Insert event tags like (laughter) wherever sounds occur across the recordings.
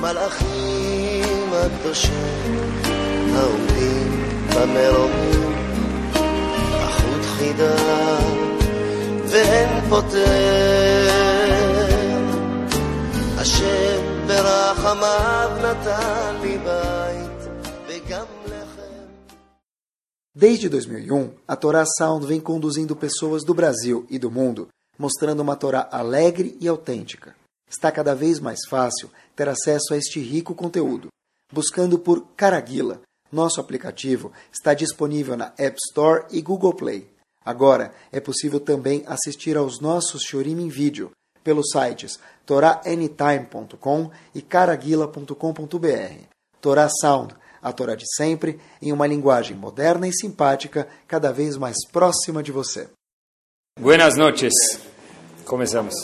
מלאכים הקדושים העומדים במרומים, החוט חידה ואין פותר. השם ברחמיו נתן לי בית וגם לחם. Desde 2001, a Torá Sound vem conduzindo pessoas do Brasil e do mundo, mostrando uma Torá alegre e autêntica. Está cada vez mais fácil ter acesso a este rico conteúdo. Buscando por Caraguila, nosso aplicativo está disponível na App Store e Google Play. Agora é possível também assistir aos nossos Shurim em vídeo pelos sites toraanytime.com e caraguila.com.br. Torá Sound, a Torá de sempre, em uma linguagem moderna e simpática, cada vez mais próxima de você. Buenas noches. Começamos.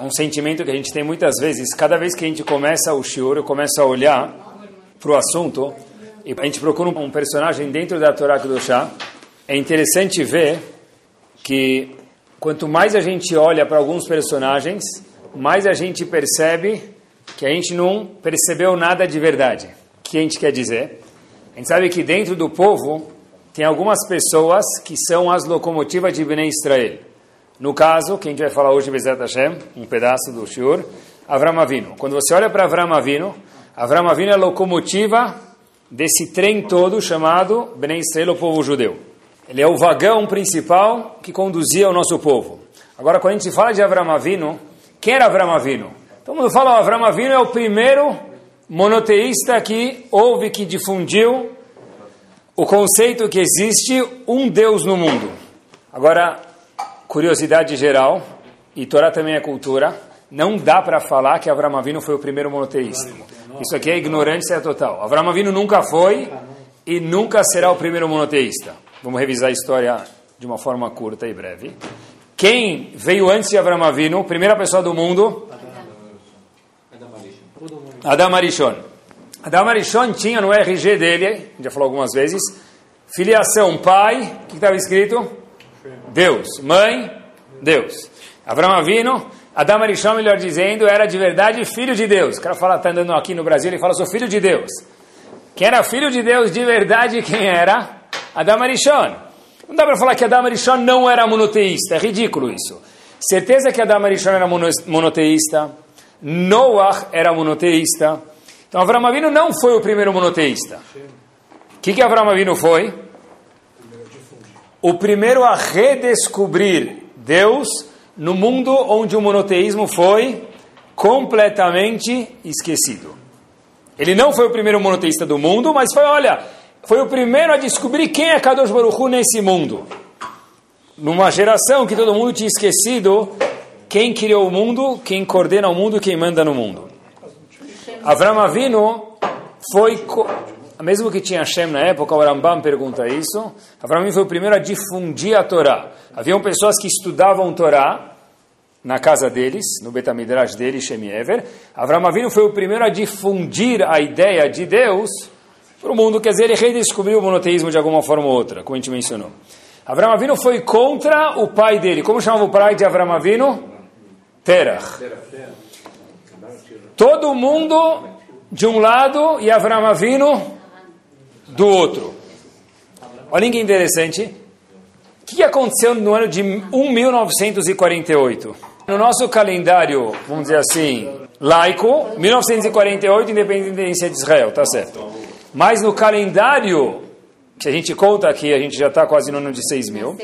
Um sentimento que a gente tem muitas vezes, cada vez que a gente começa o shiur, eu começo a olhar para o assunto e a gente procura um personagem dentro da Torá Kedoshá. É interessante ver que quanto mais a gente olha para alguns personagens, mais a gente percebe que a gente não percebeu nada de verdade. O que a gente quer dizer? A gente sabe que dentro do povo tem algumas pessoas que são as locomotivas de Bnei Israel. No caso, que a gente vai falar hoje, Bezat Hashem, um pedaço do Shur, Avram Avinu. Quando você olha para Avram Avinu, Avram Avinu é a locomotiva desse trem todo chamado Bnei Israel, o povo judeu. Ele é o vagão principal que conduzia o nosso povo. Agora, quando a gente fala de Avram Avinu, quem era Avram Avinu? Todo mundo fala, que Avram Avinu é o primeiro monoteísta que houve, que difundiu o conceito que existe um Deus no mundo. Agora, curiosidade geral, e Torá também é cultura, não dá para falar que Avram Avinu foi o primeiro monoteísta. Isso aqui é ignorância total. Avram Avinu nunca foi e nunca será o primeiro monoteísta. Vamos revisar a história de uma forma curta e breve. Quem veio antes de Avram Avinu, primeira pessoa do mundo? Adam Arishon. Adam Arishon tinha no RG dele, já falou algumas vezes, filiação pai, o que estava escrito? Deus. Mãe, Deus. Avram Avinu, Adam Arishon, melhor dizendo, era de verdade filho de Deus. O cara fala, está andando aqui no Brasil, ele fala, sou filho de Deus. Quem era filho de Deus de verdade, quem era? Adam Arishon. Não dá para falar que Adam Arishon não era monoteísta, é ridículo isso. Certeza que Adam Arishon era monoteísta, Noah era monoteísta. Então Avram Avinu não foi o primeiro monoteísta. O que, que Avram Avinu foi? O primeiro a redescobrir Deus no mundo onde o monoteísmo foi completamente esquecido. Ele não foi o primeiro monoteísta do mundo, mas foi, olha, foi o primeiro a descobrir quem é Kadosh Baruch Hu nesse mundo. Numa geração que todo mundo tinha esquecido quem criou o mundo, quem coordena o mundo, quem manda no mundo. Avram Avinu foi, mesmo que tinha Hashem na época, o Rambam pergunta isso, Avram Avinu foi o primeiro a difundir a Torá. Haviam pessoas que estudavam Torá na casa deles, no Betamidrash deles, Shem Ever. Avram Avinu foi o primeiro a difundir a ideia de Deus para o mundo, quer dizer, ele redescobriu o monoteísmo de alguma forma ou outra, como a gente mencionou. Avram Avinu foi contra o pai dele. Como chamava o pai de Avram Avinu? Terach. Todo mundo de um lado e Avram Avinu do outro. Olha que interessante. O que aconteceu no ano de 1948? No nosso calendário, vamos dizer assim, laico, 1948, independência de Israel, tá certo. Mas no calendário, que a gente conta aqui, a gente já está quase no ano de 6 mil.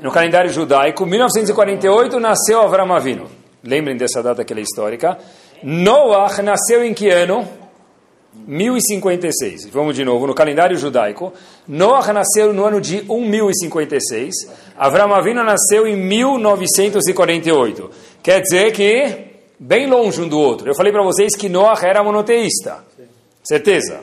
No calendário judaico, 1948 nasceu Avram Avinu. Lembrem dessa data que é histórica. Noah nasceu em que ano? 1056. Vamos de novo, no calendário judaico. Noah nasceu no ano de 1056. Avram Avinu nasceu em 1948. Quer dizer que bem longe um do outro. Eu falei para vocês que Noah era monoteísta. Certeza?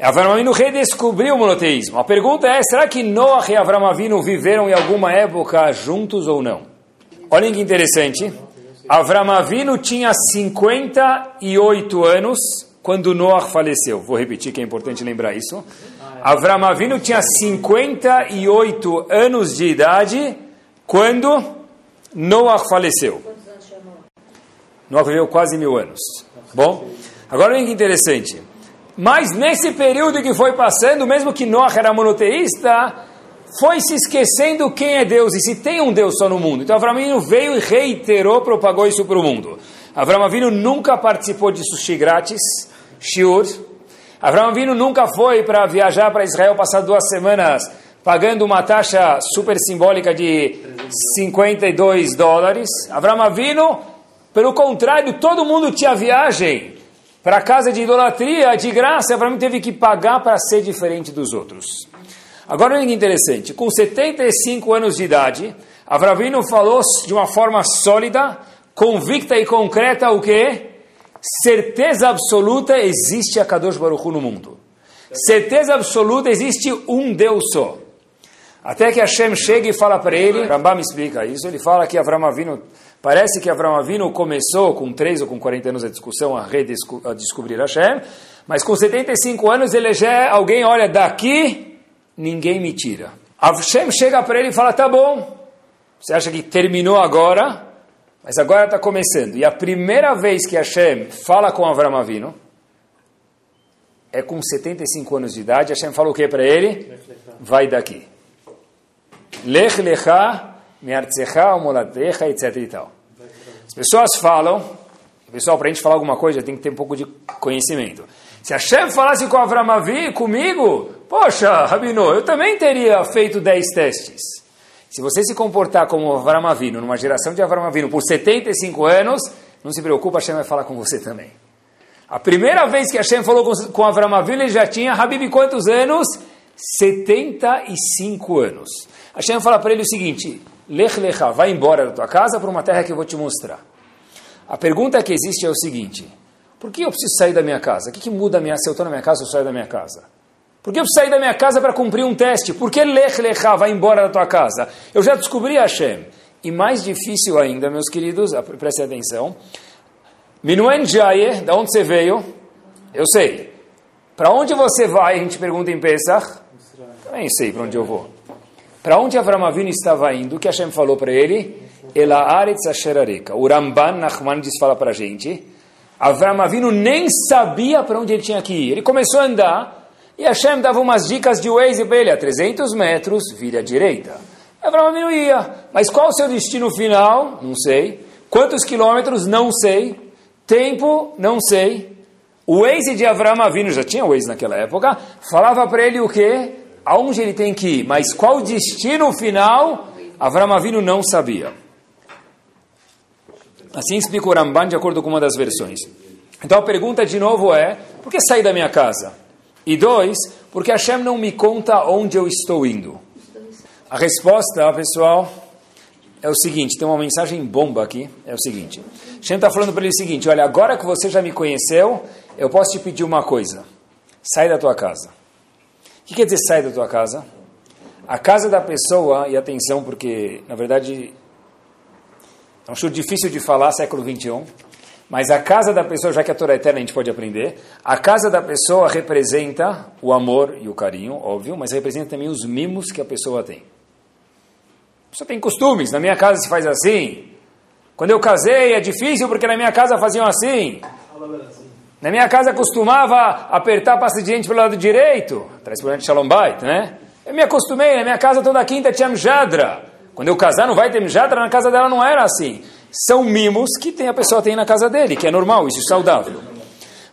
Avram Avinu redescobriu o monoteísmo. A pergunta é, será que Noah e Avram Avinu viveram em alguma época juntos ou não? Olhem que interessante. Avram Avinu tinha 58 anos quando Noah faleceu. Vou repetir que é importante lembrar isso. Avram Avinu tinha 58 anos de idade quando Noah faleceu. Noah viveu quase mil anos. Bom, agora olha que interessante. Mas nesse período que foi passando, mesmo que Noah era monoteísta, foi se esquecendo quem é Deus e se tem um Deus só no mundo. Então Avram Avinu veio e reiterou, propagou isso para o mundo. Avram Avinu nunca participou de sushi grátis, shiur. Avram Avinu nunca foi para viajar para Israel, passar duas semanas pagando uma taxa super simbólica de 52 dólares. Avram Avinu, pelo contrário, todo mundo tinha viagem para casa de idolatria de graça. Avram teve que pagar para ser diferente dos outros. Agora olha que interessante, com 75 anos de idade, Avravino falou de uma forma sólida, convicta e concreta o que? Certeza absoluta existe a Kadosh Baruch Hu no mundo. Certeza absoluta existe um Deus só. Até que Hashem chega e fala para ele, Rambam explica isso, ele fala que Avram Avinu, parece que Avram Avinu começou com 3 ou com 40 anos a discussão a, a descobrir Hashem, mas com 75 anos ele já é alguém, olha, daqui ninguém me tira. Hashem chega para ele e fala: tá bom, você acha que terminou agora, mas agora está começando. E a primeira vez que Hashem fala com Avram Avino é com 75 anos de idade. Hashem fala o que para ele? Vai daqui. Lech lecha me'artzecha umolatecha, etc e tal. As pessoas falam, pessoal, para a gente falar alguma coisa tem que ter um pouco de conhecimento. Se Hashem falasse com Avram Avinu, comigo, poxa, Rabino, eu também teria feito 10 testes. Se você se comportar como Avram Avinu, numa geração de Avram Avinu, por 75 anos, não se preocupa, Hashem vai falar com você também. A primeira vez que Hashem falou com, com Avram ele já tinha, Habib, quantos anos? 75 anos. Hashem fala para ele o seguinte, Lech Lecha, vai embora da tua casa para uma terra que eu vou te mostrar. A pergunta que existe é o seguinte, por que eu preciso sair da minha casa? O que, que muda minha, se eu estou na minha casa ou saio da minha casa? Por que eu preciso sair da minha casa para cumprir um teste? Por que lech lechá, vai embora da tua casa? Eu já descobri Hashem. E mais difícil ainda, meus queridos, prestem atenção. Minuen Jaye, da onde você veio? Eu sei. Para onde você vai? A gente pergunta em Pesach. Também sei para onde eu vou. Para onde Avram Avinu estava indo? O que Hashem falou para ele? Ela Aretz Asherareka. O Ramban Nachman diz fala para a gente Avram Avinu nem sabia para onde ele tinha que ir. Ele começou a andar e Hashem dava umas dicas de Waze para ele. A 300 metros, vira à direita. Avram Avinu ia. Mas qual o seu destino final? Não sei. Quantos quilômetros? Não sei. Tempo? Não sei. O Waze de Avram Avinu, já tinha Waze naquela época, falava para ele o quê? Aonde ele tem que ir. Mas qual o destino final? Avram Avinu não sabia. Assim explica o Ramban de acordo com uma das versões. Então a pergunta de novo é: por que sair da minha casa? E dois, porque Hashem não me conta onde eu estou indo? A resposta, pessoal, é o seguinte: tem uma mensagem bomba aqui. É o seguinte: Hashem está falando para ele o seguinte: olha, agora que você já me conheceu, eu posso te pedir uma coisa. Sai da tua casa. O que quer dizer sai da tua casa? A casa da pessoa, e atenção, porque na verdade é um chute difícil de falar, século 21. Mas a casa da pessoa, já que a Torá é eterna a gente pode aprender, a casa da pessoa representa o amor e o carinho, óbvio, mas representa também os mimos que a pessoa tem. A pessoa tem costumes, na minha casa se faz assim. Quando eu casei é difícil porque na minha casa faziam assim. Na minha casa costumava apertar pasta de dente pelo lado direito, traz por de Shalom Bait, né? Eu me acostumei, na minha casa toda quinta tinha mjadra. Quando eu casar não vai ter mijadra, na casa dela não era assim. São mimos que tem, a pessoa tem na casa dele, que é normal, isso é saudável.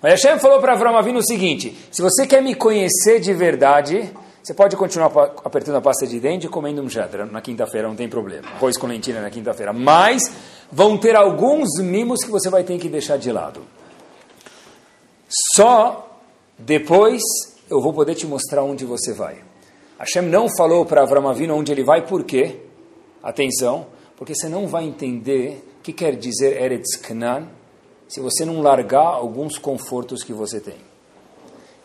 Mas Hashem falou para Avram Avinu o seguinte, se você quer me conhecer de verdade, você pode continuar apertando a pasta de dente e comendo um jadra na quinta-feira, não tem problema. Arroz com lentilha na quinta-feira. Mas vão ter alguns mimos que você vai ter que deixar de lado. Só depois eu vou poder te mostrar onde você vai. Hashem não falou para Avram Avinu onde ele vai, por quê? Atenção, porque você não vai entender o que quer dizer Eretz Knan se você não largar alguns confortos que você tem.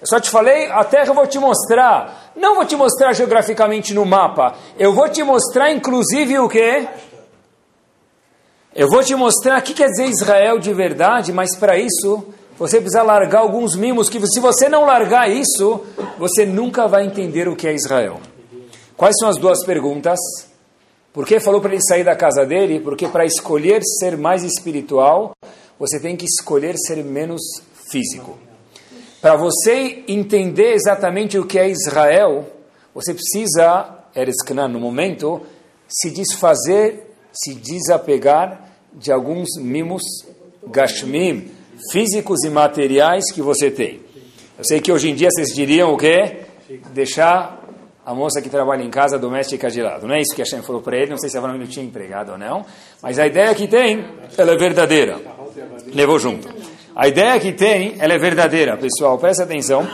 Eu só te falei, a terra eu vou te mostrar. Não vou te mostrar geograficamente no mapa. Eu vou te mostrar, inclusive, o quê? Eu vou te mostrar o que quer dizer Israel de verdade, mas para isso você precisa largar alguns mimos que se você não largar isso, você nunca vai entender o que é Israel. Quais são as duas perguntas? Por que falou para ele sair da casa dele? Porque para escolher ser mais espiritual, você tem que escolher ser menos físico. Para você entender exatamente o que é Israel, você precisa, Eres Canaan, no momento, se desfazer, se desapegar de alguns mimos gashmim, físicos e materiais que você tem. Eu sei que hoje em dia vocês diriam o quê? Deixar a moça que trabalha em casa doméstica de lado. Não é isso que a Shem falou para ele, não sei se Avram tinha empregado ou não, mas a ideia que tem, ela é verdadeira. Levou junto. A ideia que tem, ela é verdadeira, pessoal, presta atenção.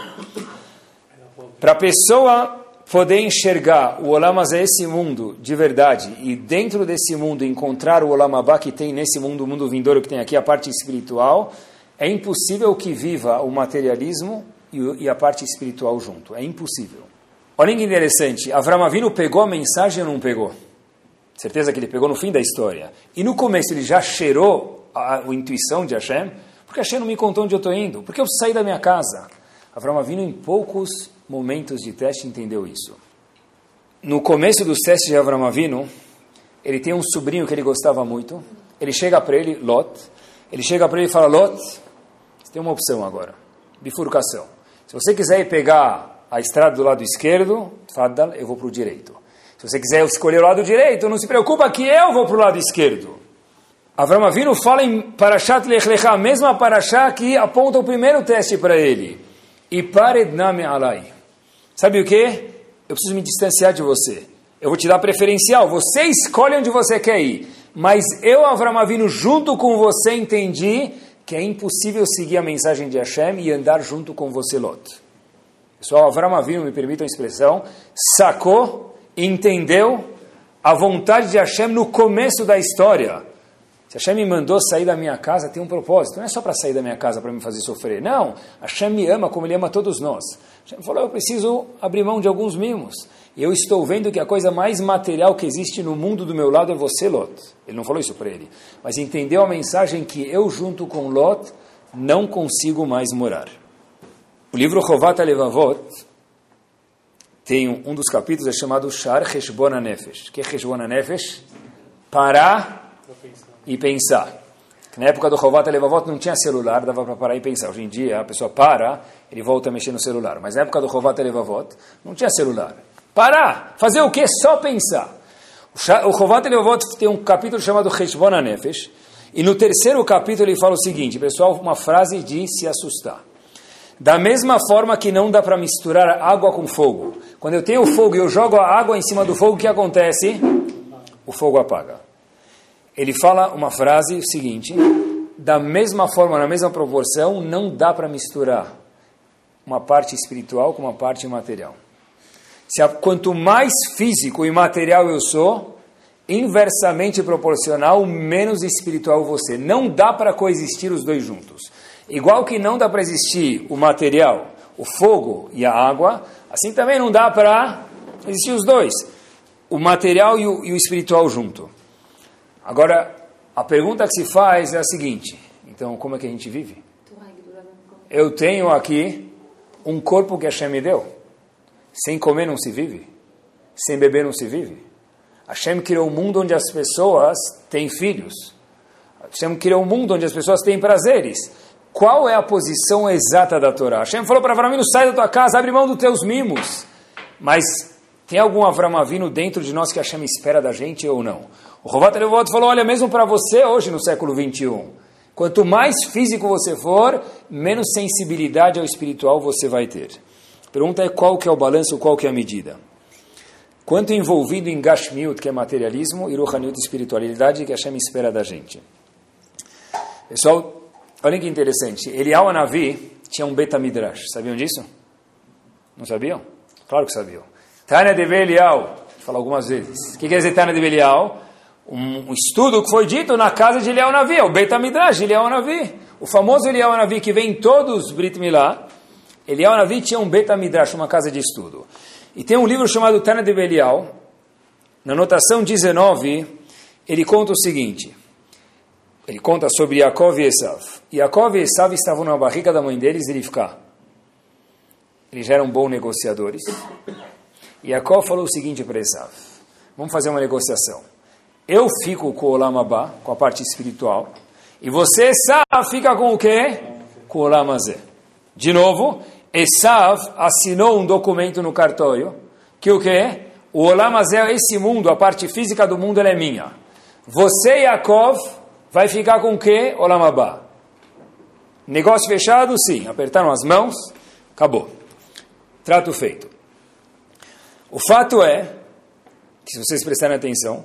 Para a pessoa poder enxergar o Olamazé, esse mundo de verdade, e dentro desse mundo encontrar o Olamabá que tem nesse mundo, o mundo vindouro que tem aqui, a parte espiritual, é impossível que viva o materialismo e a parte espiritual junto. É impossível. Olha que interessante, Avram Avinu pegou a mensagem ou não pegou? Certeza que ele pegou no fim da história. E no começo ele já cheirou a, a intuição de Hashem, porque Hashem não me contou onde eu estou indo, porque eu saí da minha casa. Avram Avinu em poucos momentos de teste entendeu isso. No começo dos testes de Avram Avinu, ele tem um sobrinho que ele gostava muito. Ele chega para ele, Lot. Ele chega para ele e fala: Lot, você tem uma opção agora, bifurcação. Se você quiser ir pegar a estrada do lado esquerdo, Faddal, eu vou para o direito. Se você quiser escolher o lado direito, não se preocupa que eu vou para o lado esquerdo. Avram Avinu fala em Parashat Lech Lecha, a mesma Parashat que aponta o primeiro teste para ele. E paredname alai. Sabe o que? Eu preciso me distanciar de você. Eu vou te dar preferencial. Você escolhe onde você quer ir. Mas eu, Avram Avinu, junto com você, entendi que é impossível seguir a mensagem de Hashem e andar junto com você, Lot. Pessoal, Avram Avinu, me permitam a expressão, sacou, entendeu a vontade de Hashem no começo da história. Se Hashem me mandou sair da minha casa, tem um propósito. Não é só para sair da minha casa para me fazer sofrer. Não, Hashem me ama como Ele ama todos nós. Hashem falou, eu preciso abrir mão de alguns mimos. E eu estou vendo que a coisa mais material que existe no mundo do meu lado é você, Lot. Ele não falou isso para ele. Mas entendeu a mensagem que eu, junto com Lot, não consigo mais morar. O livro Chovat Levavot tem um, dos capítulos é chamado Shar Heshbon Nefesh. Que é Heshbon Nefesh? Parar e pensar. Na época do Chovat Levavot não tinha celular, dava para parar e pensar. Hoje em dia a pessoa para, ele volta a mexer no celular. Mas na época do Chovat Levavot não tinha celular. Parar, fazer o quê? Só pensar. O Chovat Levavot tem um capítulo chamado Cheshbon Nefesh. E no terceiro capítulo ele fala o seguinte, pessoal, uma frase de se assustar. Da mesma forma que não dá para misturar água com fogo. Quando eu tenho fogo e eu jogo a água em cima do fogo, o que acontece? O fogo apaga ele fala uma frase seguinte: da mesma forma, na mesma proporção, não dá para misturar uma parte espiritual com uma parte material. Se a, quanto mais físico e material eu sou, inversamente proporcional, menos espiritual você. Não dá para coexistir os dois juntos. Igual que não dá para existir o material, o fogo e a água, assim também não dá para existir os dois, o material e o, e o espiritual junto. Agora, a pergunta que se faz é a seguinte: então, como é que a gente vive? Eu tenho aqui um corpo que Hashem me deu. Sem comer não se vive. Sem beber não se vive. Hashem criou um mundo onde as pessoas têm filhos. Hashem criou um mundo onde as pessoas têm prazeres. Qual é a posição exata da Torá? Hashem falou para Avram sai da tua casa, abre mão dos teus mimos. Mas tem algum Avram Avinu dentro de nós que Hashem espera da gente ou não? O Rovat Levot falou, olha, mesmo para você hoje no século 21, quanto mais físico você for, menos sensibilidade ao espiritual você vai ter. Pergunta é qual que é o balanço, qual que é a medida? Quanto envolvido em Gashmiut, que é materialismo, e Ruhaniut, espiritualidade, que Hashem espera da gente. Pessoal, olha que interessante. Eliyahu Anavi tinha um Beta Midrash. Sabiam disso? Não sabiam? Claro que sabiam. Tânia de Eliyahu, fala algumas vezes. O que quer dizer Tânia de Eliyahu? um estudo que foi dito na casa de Eliel Navi, o Beit HaMidrash de Eliel Navi. O famoso Eliel Navi que vem em todos os Brit Milá. Eliel Navi tinha um Beit HaMidrash, uma casa de estudo. E tem um livro chamado Tana de Belial. Na anotação 19, ele conta o seguinte. Ele conta sobre Yaakov e Esav. Yaakov e Esav estavam na barriga da mãe deles, ele ficar. Eles já eram bons negociadores. E Yaakov falou o seguinte para Esav. Vamos fazer uma negociação. Eu fico com o Olamabá, com a parte espiritual, E você, Esav, fica com o quê? Com o Olamazé. De novo, Esav assinou um documento no cartório que o quê? O Olamazé, esse mundo, a parte física do mundo, ela é minha. Você, Yaakov, vai ficar com o quê? Olamabá. Negócio fechado? Sim. Apertaram as mãos, acabou. Trato feito. O fato é, que se vocês prestarem atenção,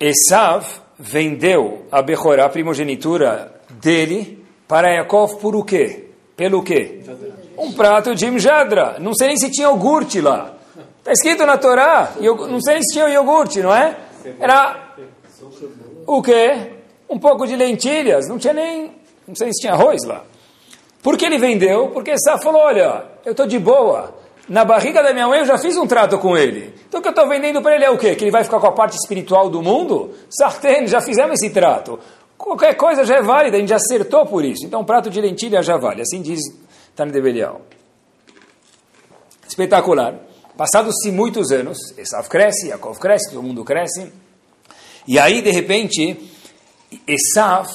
Esav vendeu a Bechorá, a primogenitura dele, para Yaakov por o quê? Pelo quê? Um prato de mjadra. Não sei nem se tinha iogurte lá. Está escrito na Torá, não sei se tinha iogurte, não é? Era o quê? Um pouco de lentilhas, não tinha nem, não sei se tinha arroz lá. Por que ele vendeu? Porque Esav falou, olha, eu estou de boa, na barriga da minha mãe eu já fiz um trato com ele. Então o que eu estou vendendo para ele é o quê? Que ele vai ficar com a parte espiritual do mundo? Sartén, já fizemos esse trato. Qualquer coisa já é válida, a gente já acertou por isso. Então um prato de lentilha já vale. Assim diz Tane de Belial. Espetacular. Passados-se muitos anos, Esav cresce, Yaakov cresce, todo mundo cresce. E aí, de repente, Esav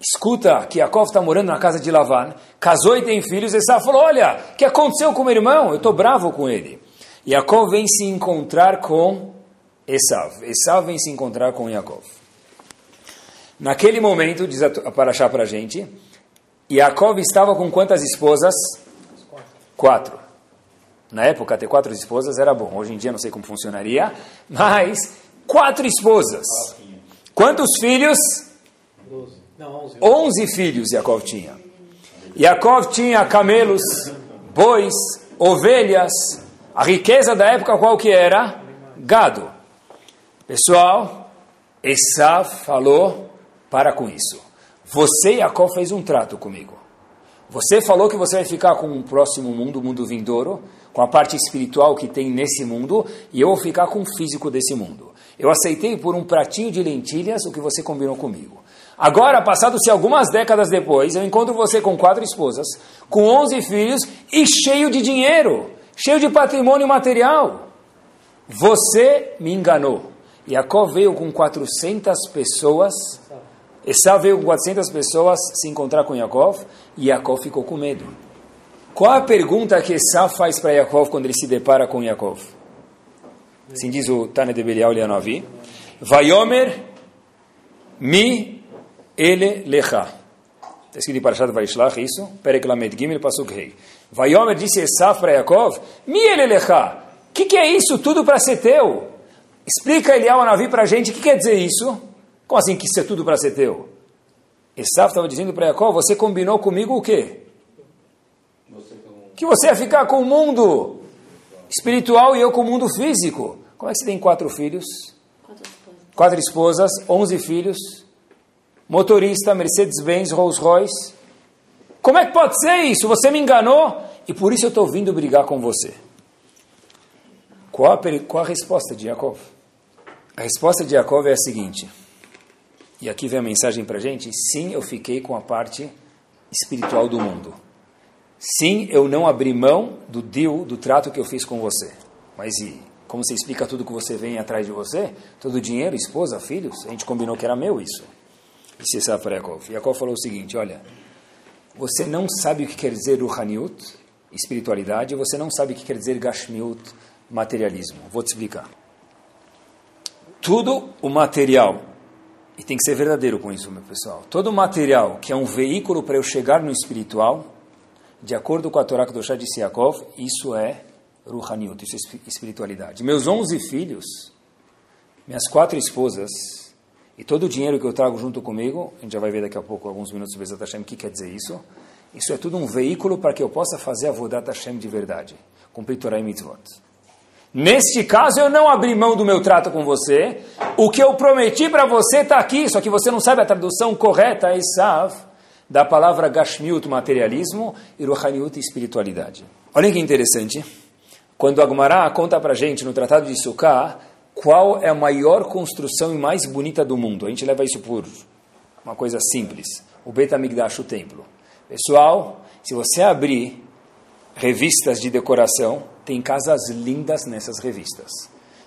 escuta que Yaakov está morando na casa de Lavan, casou e tem filhos, Esav falou, olha, o que aconteceu com meu irmão? Eu estou bravo com ele. Yaakov vem se encontrar com Esav. Esav vem se encontrar com Yaakov. Naquele momento, diz a Parashá para a gente, Yaakov estava com quantas esposas? Quatro. Na época, ter quatro esposas era bom. Hoje em dia, não sei como funcionaria, mas quatro esposas. Quantos filhos? Onze filhos Yaakov tinha. Yaakov tinha camelos, bois, ovelhas. A riqueza da época qual que era? Gado. Pessoal, Esav falou, para com isso. Você, Yaakov, fez um trato comigo. Você falou que você vai ficar com o próximo mundo, o mundo vindouro, com a parte espiritual que tem nesse mundo, e eu vou ficar com o físico desse mundo. Eu aceitei por um pratinho de lentilhas o que você combinou comigo. Agora, passados-se algumas décadas depois, eu encontro você com quatro esposas, com onze filhos e cheio de dinheiro, cheio de patrimônio material. Você me enganou. Jacob veio com 400 pessoas, Esau veio com 400 pessoas se encontrar com Jacob, e Jacob ficou com medo. Qual a pergunta que Esau faz para Jacob quando ele se depara com Jacob? Assim diz o Tane de Belial Leanovi. Vaiomer mi ele lecha. Está escrito em Parashat Vaishlach isso. Perek Lamed Gimel Pasuk Rei. Vaiomer disse Esaf para Yaakov, mi ele lecha. O que, que é isso tudo para ser teu? Explica Eliyahu Navi para a gente o que quer dizer isso. Como assim que isso é tudo para ser teu? Esaf estava dizendo para Yaakov, você combinou comigo o quê? Que você ia ficar com o mundo espiritual e eu com o mundo físico. Como é que você tem quatro filhos? Quatro esposas, onze filhos motorista, Mercedes-Benz, Rolls-Royce. Como é que pode ser isso? Você me enganou e por isso eu estou vindo brigar com você. Qual a, qual a resposta de Yaakov? A resposta de Yaakov é a seguinte, e aqui vem a mensagem para gente, sim, eu fiquei com a parte espiritual do mundo. Sim, eu não abri mão do deal, do trato que eu fiz com você. Mas e como você explica tudo que você vem atrás de você? Todo o dinheiro, esposa, filhos? A gente combinou que era meu isso disse Esav para Yaakov. Yaakov falou o seguinte, olha, você não sabe o que quer dizer Ruhaniut, espiritualidade, você não sabe o que quer dizer Gashmiut, materialismo. Vou te explicar. Tudo o material, e tem que ser verdadeiro com isso, meu pessoal, todo o material que é um veículo para eu chegar no espiritual, de acordo com a Torá Kedoshá de Yaakov, isso é Ruhaniut, isso é espiritualidade. Meus onze filhos, minhas quatro esposas, e todo o dinheiro que eu trago junto comigo, a gente já vai ver daqui a pouco, alguns minutos, o que quer dizer isso. Isso é tudo um veículo para que eu possa fazer a Vodat Hashem de verdade, cumprir Torah e Mitzvot. Neste caso, eu não abri mão do meu trato com você. O que eu prometi para você está aqui, só que você não sabe a tradução correta, Isav, da palavra Gashmiut, materialismo, e Ruhaniut, espiritualidade. Olhem que interessante. Quando Agmará conta para gente no Tratado de Sukkah, qual é a maior construção e mais bonita do mundo. A gente leva isso por uma coisa simples. O Bet HaMikdash, o templo. Pessoal, se você abrir revistas de decoração, tem casas lindas nessas revistas.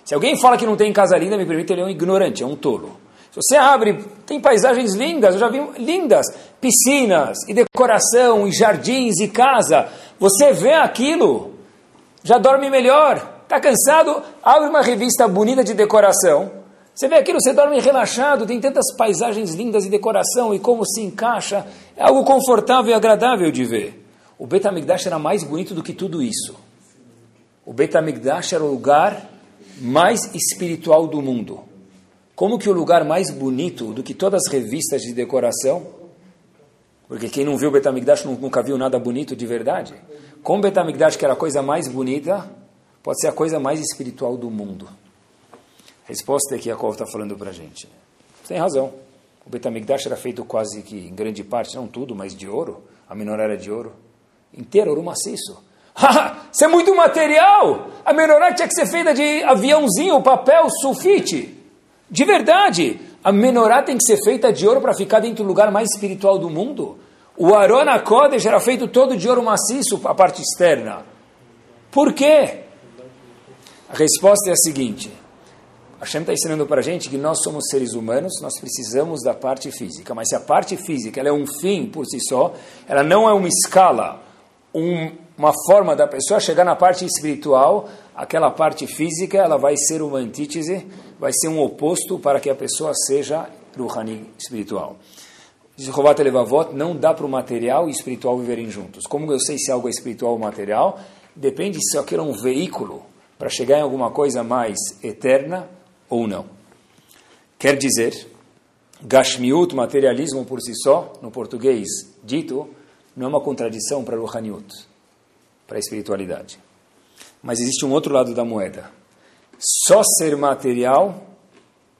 Se alguém fala que não tem casa linda, me permite, ele é um ignorante, é um tolo. Se você abre, tem paisagens lindas, eu já vi lindas, piscinas, e decoração, e jardins, e casa. Você vê aquilo, já dorme melhor. Está cansado? Abre uma revista bonita de decoração. Você vê aquilo, você dorme relaxado, tem tantas paisagens lindas e decoração, e como se encaixa. É algo confortável e agradável de ver. O Bet HaMikdash era mais bonito do que tudo isso. O Bet HaMikdash era o lugar mais espiritual do mundo. Como que o lugar mais bonito do que todas as revistas de decoração? Porque quem não viu o Bet HaMikdash nunca viu nada bonito de verdade. Como o Bet HaMikdash, que era a coisa mais bonita, pode ser a coisa mais espiritual do mundo. A resposta é que Yaakov está falando para a gente. Tem razão. O Betamigdash era feito quase que, em grande parte, não tudo, mas de ouro. A menorá era de ouro. Inteiro, ouro maciço. (laughs) Isso é muito material! A menorá tinha que ser feita de aviãozinho, papel, sulfite. De verdade! A menorá tem que ser feita de ouro para ficar dentro do lugar mais espiritual do mundo. O Arona Kodesh era feito todo de ouro maciço, a parte externa. Por quê? A resposta é a seguinte. Hashem está ensinando para a gente que nós somos seres humanos, nós precisamos da parte física. Mas se a parte física é um fim por si só, ela não é uma escala, um, uma forma da pessoa chegar na parte espiritual, aquela parte física ela vai ser uma antítese, vai ser um oposto para que a pessoa seja Ruhani espiritual. Diz Rovat Levavot, não dá para o material e espiritual viverem juntos. Como eu sei se algo é espiritual ou material? Depende se aquilo é um veículo para chegar em alguma coisa mais eterna ou não. Quer dizer, Gashmiut, materialismo por si só, no português dito, não é uma contradição para Ruhaniut, para a espiritualidade. Mas existe um outro lado da moeda. Só ser material,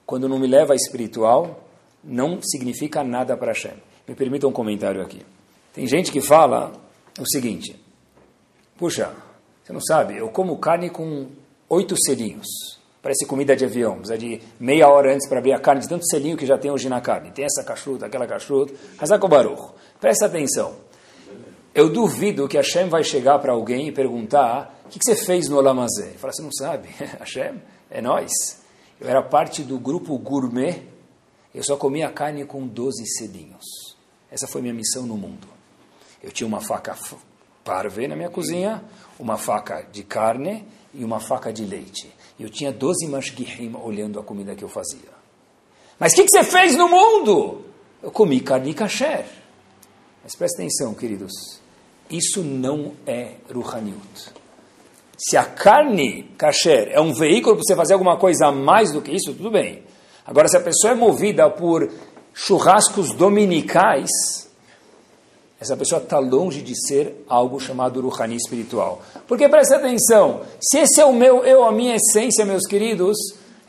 quando não me leva a espiritual, não significa nada para Hashem. Me permita um comentário aqui. Tem gente que fala o seguinte: puxa, você não sabe, eu como carne com oito selinhos. Parece comida de avião, precisa de meia hora antes para abrir a carne, de tanto selinho que já tem hoje na carne. Tem essa cachuta, aquela cachuta. Hazako Baruch. Presta atenção. Eu duvido que Hashem vai chegar para alguém e perguntar o que, que, você fez no Olamazé. Fala, você não sabe. (laughs) Hashem, é nós. Eu era parte do grupo gourmet. Eu só comia carne com 12 selinhos. Essa foi minha missão no mundo. Eu tinha uma faca parve na minha cozinha, uma faca de carne e uma faca de leite. Eu tinha 12 mashgihim olhando a comida que eu fazia. Mas o que, que, você fez no mundo? Eu comi carne kasher. Mas presta atenção, queridos. Isso não é Ruhaniut. Se a carne kasher é um veículo para você fazer alguma coisa a mais do que isso, tudo bem. Agora, se a pessoa é movida por churrascos dominicais, essa pessoa está longe de ser algo chamado Ruhani espiritual. Porque presta atenção, se esse é o meu eu, a minha essência, meus queridos,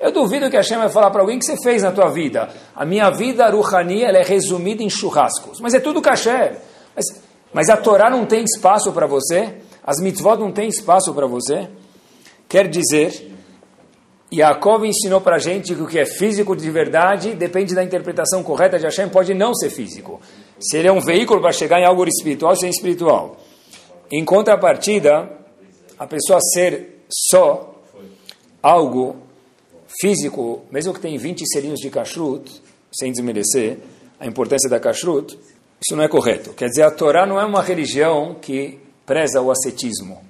eu duvido que a Hashem vai falar para alguém que você fez na tua vida. A minha vida Ruhani ela é resumida em churrascos. Mas é tudo kasher. Mas, mas a Torá não tem espaço para você? As mitzvot não tem espaço para você? Quer dizer, Yaakov ensinou para a gente que o que é físico de verdade depende da interpretação correta de Hashem, pode não ser físico. Se ele é um veículo para chegar em algo espiritual, isso é espiritual. Em contrapartida, a pessoa ser só algo físico, mesmo que tenha 20 selinhos de kashrut, sem desmerecer a importância da kashrut, isso não é correto. Quer dizer, a Torá não é uma religião que preza o ascetismo.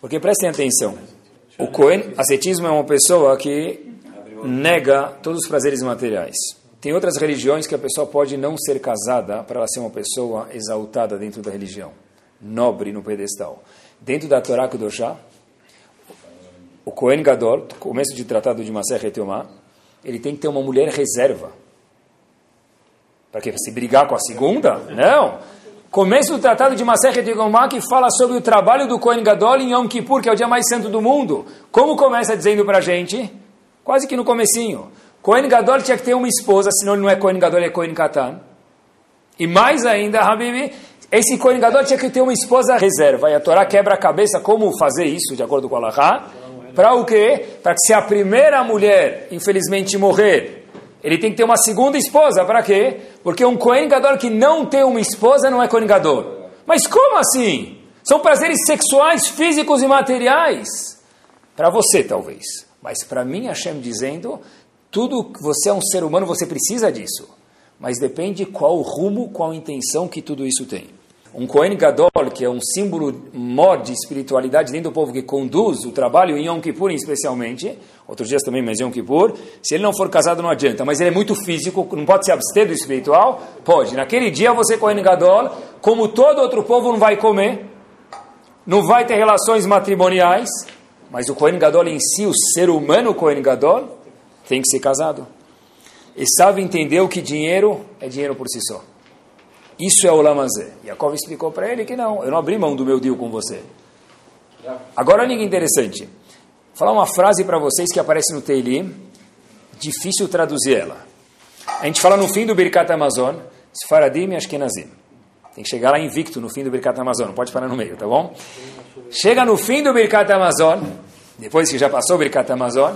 Porque prestem atenção, o Cohen, ascetismo é uma pessoa que nega todos os prazeres materiais. Tem outras religiões que a pessoa pode não ser casada para ela ser uma pessoa exaltada dentro da religião, nobre no pedestal. Dentro da Torá Kudoshá, o Kohen Gadol, começo de tratado de Maser Reteomá, ele tem que ter uma mulher reserva. Para que? se brigar com a segunda? Não! Começo do tratado de Maser Reteomá que fala sobre o trabalho do Kohen Gadol em Yom Kippur, que é o dia mais santo do mundo. Como começa dizendo para a gente? Quase que no comecinho. Kohen Gadol tinha que ter uma esposa, senão ele não é Kohen Gadol, ele é Kohen Katan. E mais ainda, Habibi, esse Kohen Gadol tinha que ter uma esposa reserva. E a Torá quebra a cabeça como fazer isso, de acordo com a Allahá. Para o quê? Para que se a primeira mulher, infelizmente, morrer, ele tem que ter uma segunda esposa. Para quê? Porque um Kohen Gadol que não tem uma esposa não é Kohen Gadol. Mas como assim? São prazeres sexuais, físicos e materiais. Para você, talvez. Mas para mim, Hashem dizendo Tudo que você é um ser humano, você precisa disso. Mas depende qual rumo, qual intenção que tudo isso tem. Um Kohen Gadol, que é um símbolo maior de espiritualidade dentro do povo que conduz o trabalho em Yom Kippur especialmente, outros dias também, mas Yom Kippur, se ele não for casado não adianta, mas ele é muito físico, não pode se abster do espiritual? Pode. Naquele dia você, Kohen Gadol, como todo outro povo, não vai comer, não vai ter relações matrimoniais, mas o Kohen Gadol em si, o ser humano Kohen Gadol, tem que ser casado. E sabe entender que dinheiro é dinheiro por si só. Isso é o Lamazé. Yaakov explicou para ele que não, eu não abri mão do meu deal com você. Agora, que interessante. Vou falar uma frase para vocês que aparece no Teilim, difícil traduzir ela. A gente fala no fim do Birkat Amazon, Sfaradim e Ashkenazim. Tem que chegar lá invicto no fim do Birkat Amazon, não pode parar no meio, tá bom? Chega no fim do Birkat Amazon, depois que já passou o Birkat Amazon,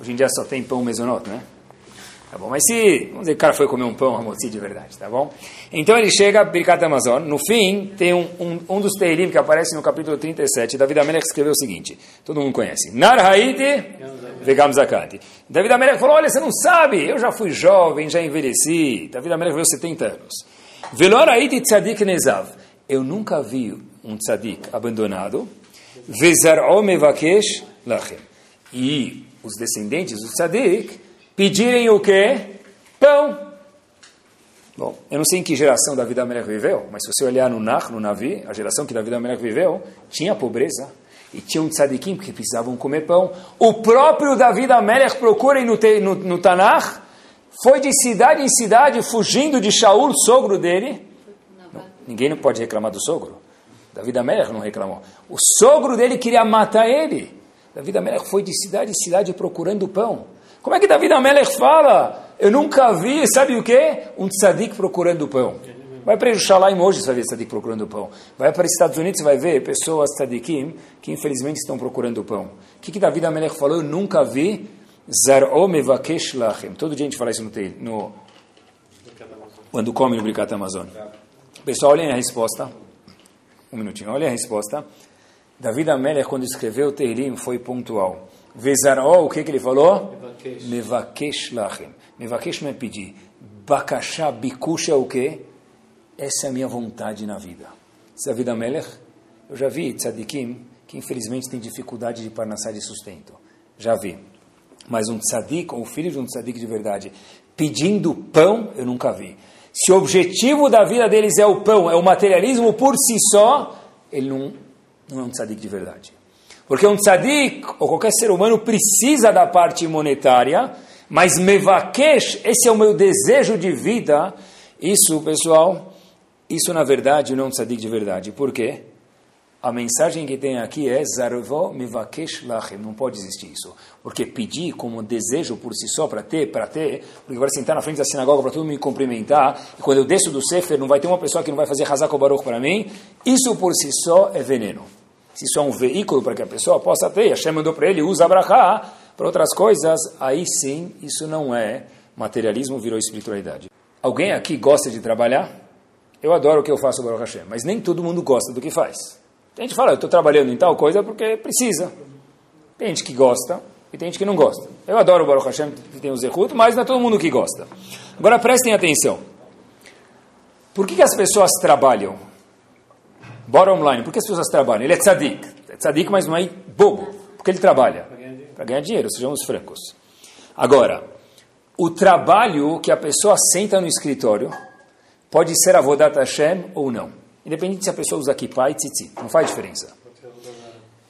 hoje em dia só tem pão mesonot, né? Tá bom, mas se, vamos dizer o cara foi comer um pão ramotzi de verdade, tá bom? Então ele chega a Birkat Amazon, no fim tem um, um, um dos Teilim que aparece no capítulo 37, David Amelech escreveu o seguinte, todo mundo conhece, Nar Haiti Vegam Zakati. David Amelech falou, olha, você não sabe, eu já fui jovem, já envelheci, David Amelech viveu 70 anos. Velor Haiti Tzadik Nezav, eu nunca vi um tzadik abandonado, Vezar'o Mevakesh Lachem. E os descendentes do tzadik pedirem o quê? Pão. Bom, eu não sei em que geração Davi Amelech viveu, mas se você olhar no Nach, no Navi, a geração que Davi Amelech viveu, tinha pobreza. E tinha um tzadikim que precisavam comer pão. O próprio Davi Amelech, procurem no, no, no Tanakh, foi de cidade em cidade, fugindo de Shaul, sogro dele. Não, ninguém não pode reclamar do sogro. Davi Amelech não reclamou. O sogro dele queria matar ele. Davi Amelech foi de cidade em cidade procurando pão. Como é que Davi Amelech fala? Eu nunca vi, sabe o que? Um tzadik procurando pão. Vai para Jerusalém hoje, você vai ver tzadik procurando pão. Vai para os Estados Unidos, você vai ver pessoas tzadikim que infelizmente estão procurando pão. O que, que Davi Amelech falou? Eu nunca vi Zar'o mevakesh lachem. Todo dia a gente fala isso no, no quando come no Bricat Amazon. Pessoal, olhem a resposta. Um minutinho, olhem a resposta. Davi Amelech, quando escreveu o Teirim, foi pontual. Vezaró, o que, que ele falou? Mevakesh lachem. Mevakesh não é pedir. Bakashá, bikush é o quê? Essa é a minha vontade na vida. É a vida Melech. Eu já vi tzadikim que infelizmente tem dificuldade de parnassar de sustento. Já vi. Mas um tzadik, ou filho de um tzadik de verdade, pedindo pão, eu nunca vi. Se o objetivo da vida deles é o pão, é o materialismo por si só, ele não, não é um tzadik de verdade. Porque um tzadik, ou qualquer ser humano, precisa da parte monetária, mas mevakesh, esse é o meu desejo de vida. Isso, pessoal, isso na verdade não é um tzadik de verdade. Por quê? A mensagem que tem aqui é Zarvo Mevakesh Lachem. Não pode existir isso. Porque pedir como desejo por si só para ter, para ter, porque vai sentar na frente da sinagoga para todo mundo me cumprimentar, e quando eu desço do Sefer não vai ter uma pessoa que não vai fazer Hazak Baruch para mim, isso por si só é veneno se isso é um veículo para que a pessoa possa ter, Hashem mandou para ele, usa Abraha para outras coisas, aí sim, isso não é materialismo, virou espiritualidade. Alguém aqui gosta de trabalhar? Eu adoro o que eu faço, Baruch Hashem, mas nem todo mundo gosta do que faz. Tem gente que fala, eu estou trabalhando em tal coisa porque precisa. Tem gente que gosta e tem gente que não gosta. Eu adoro o Baruch Hashem, que tem o Zehut, mas não é todo mundo que gosta. Agora prestem atenção. Por que, que as pessoas trabalham? Bottom line, por que as pessoas trabalham? Ele é tzadik. É tzadik, mas não é bobo. Porque ele trabalha. Para ganhar dinheiro, sejamos francos. Agora, o trabalho que a pessoa senta no escritório pode ser avodat Hashem ou não. Independente se a pessoa usa kippah e tzitzi. Não faz diferença.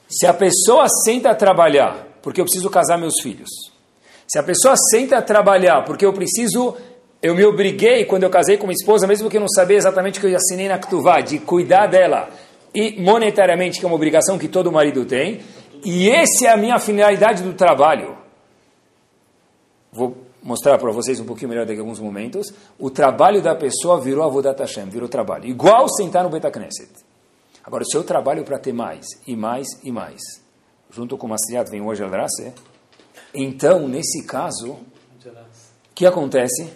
Se a pessoa senta a trabalhar porque eu preciso casar meus filhos. Se a pessoa senta a trabalhar porque eu preciso eu me obriguei, quando eu casei com minha esposa, mesmo que eu não sabia exatamente o que eu assinei na Ktuvá, de cuidar dela, e monetariamente, que é uma obrigação que todo marido tem, e essa é a minha finalidade do trabalho. Vou mostrar para vocês um pouquinho melhor daqui a alguns momentos. O trabalho da pessoa virou Avodat Hashem, virou trabalho. Igual sentar no Betacneset. Agora, se eu trabalho para ter mais, e mais, e mais, junto com o Mastriat, vem hoje al então, nesse caso, o que acontece?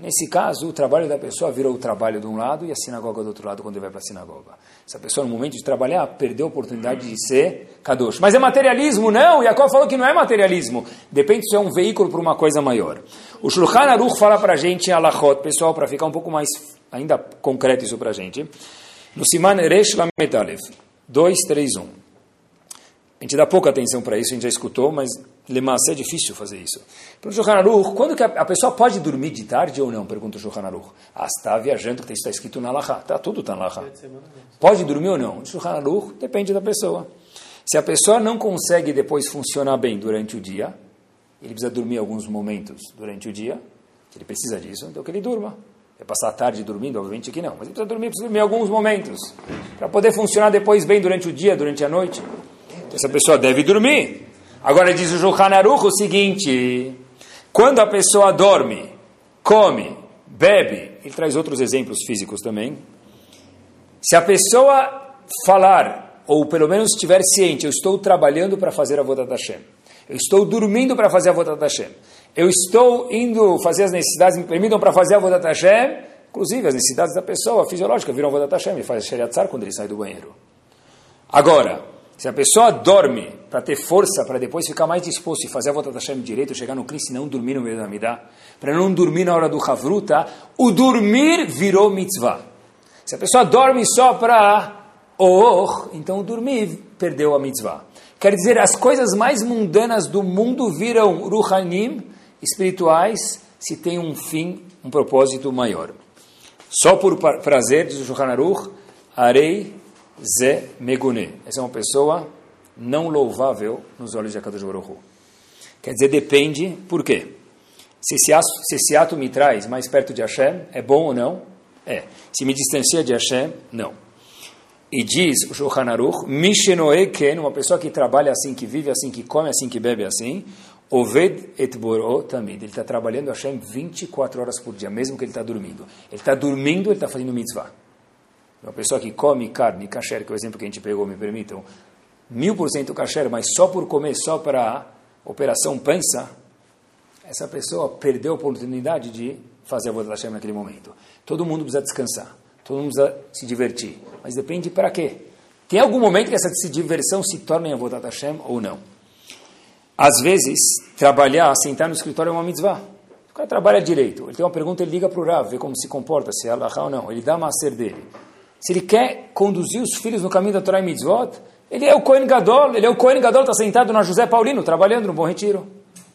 Nesse caso, o trabalho da pessoa virou o trabalho de um lado e a sinagoga do outro lado quando ele vai para a sinagoga. Essa pessoa, no momento de trabalhar, perdeu a oportunidade de ser kadosh. Mas é materialismo? Não, Yaakov falou que não é materialismo. Depende se é um veículo para uma coisa maior. O Shulchan Aruch fala para a gente em Alachot, pessoal, para ficar um pouco mais ainda concreto isso para a gente. No Siman Resh Lamed Alev, 2, 3, 1. A gente dá pouca atenção para isso, a gente já escutou, mas Lemassé é difícil fazer isso. Para o Shulchan Aruch, quando que a, a, pessoa pode dormir de tarde ou não? Pergunta o Shulchan Aruch. Ah, está viajando, que está escrito na Laha. Tá, tudo está na Laha. Pode dormir ou não? O Shulchan Aruch depende da pessoa. Se a pessoa não consegue depois funcionar bem durante o dia, ele precisa dormir alguns momentos durante o dia, ele precisa disso, então que ele durma. É passar a tarde dormindo? Obviamente que não, mas ele precisa dormir, precisa dormir alguns momentos, para poder funcionar depois bem durante o dia, durante a noite. Essa pessoa deve dormir. Agora diz o Shulchan Aruch o seguinte: quando a pessoa dorme, come, bebe, ele traz outros exemplos físicos também. Se a pessoa falar, ou pelo menos estiver ciente, eu estou trabalhando para fazer a Vodat Hashem, eu estou dormindo para fazer a Vodat Hashem, eu estou indo fazer as necessidades, me permitam para fazer a Vodat Hashem, inclusive as necessidades da pessoa fisiológica viram Vodat Hashem, ele faz Sheriatzar quando ele sai do banheiro. Agora, se a pessoa dorme para ter força, para depois ficar mais disposto e fazer a volta da Hashem direito, chegar no Cristo e não dormir no meio da Midah, para não dormir na hora do Havruta, o dormir virou mitzvah. Se a pessoa dorme só para or, então o dormir perdeu a mitzvah. Quer dizer, as coisas mais mundanas do mundo viram ruhanim, espirituais, se tem um fim, um propósito maior. Só por prazer, diz o Shulchan Aruch, arei Zé Megune. Essa é uma pessoa não louvável nos olhos de Akadosh Baruch Quer dizer, depende, por quê? Se esse, ato, se esse ato me traz mais perto de Hashem, é bom ou não? É. Se me distancia de Hashem, não. E diz o Shulchan Aruch, Mishenoe Ken, uma pessoa que trabalha assim, que vive assim, que come assim, que bebe assim, Oved et Boro tamid. Ele está trabalhando Hashem 24 horas por dia, mesmo que ele está dormindo. Ele está dormindo, ele está fazendo mitzvah. Uma pessoa que come carne, kasher, que é o exemplo que a gente pegou, me permitam, mil por cento kasher, mas só por comer, só para operação pança, essa pessoa perdeu a oportunidade de fazer a vontade da Hashem naquele momento. Todo mundo precisa descansar, todo mundo precisa se divertir, mas depende para quê? Tem algum momento que essa diversão se torna em da Hashem ou não? Às vezes, trabalhar, sentar no escritório é uma mitzvah. O cara trabalha direito, ele tem uma pergunta, ele liga para o Rav, vê como se comporta, se é Allah ou não, ele dá uma ser dele. Se ele quer conduzir os filhos no caminho da Torá e Mitzvot, ele é o Cohen Gadol, ele é o Cohen Gadol, está sentado na José Paulino, trabalhando no Bom Retiro,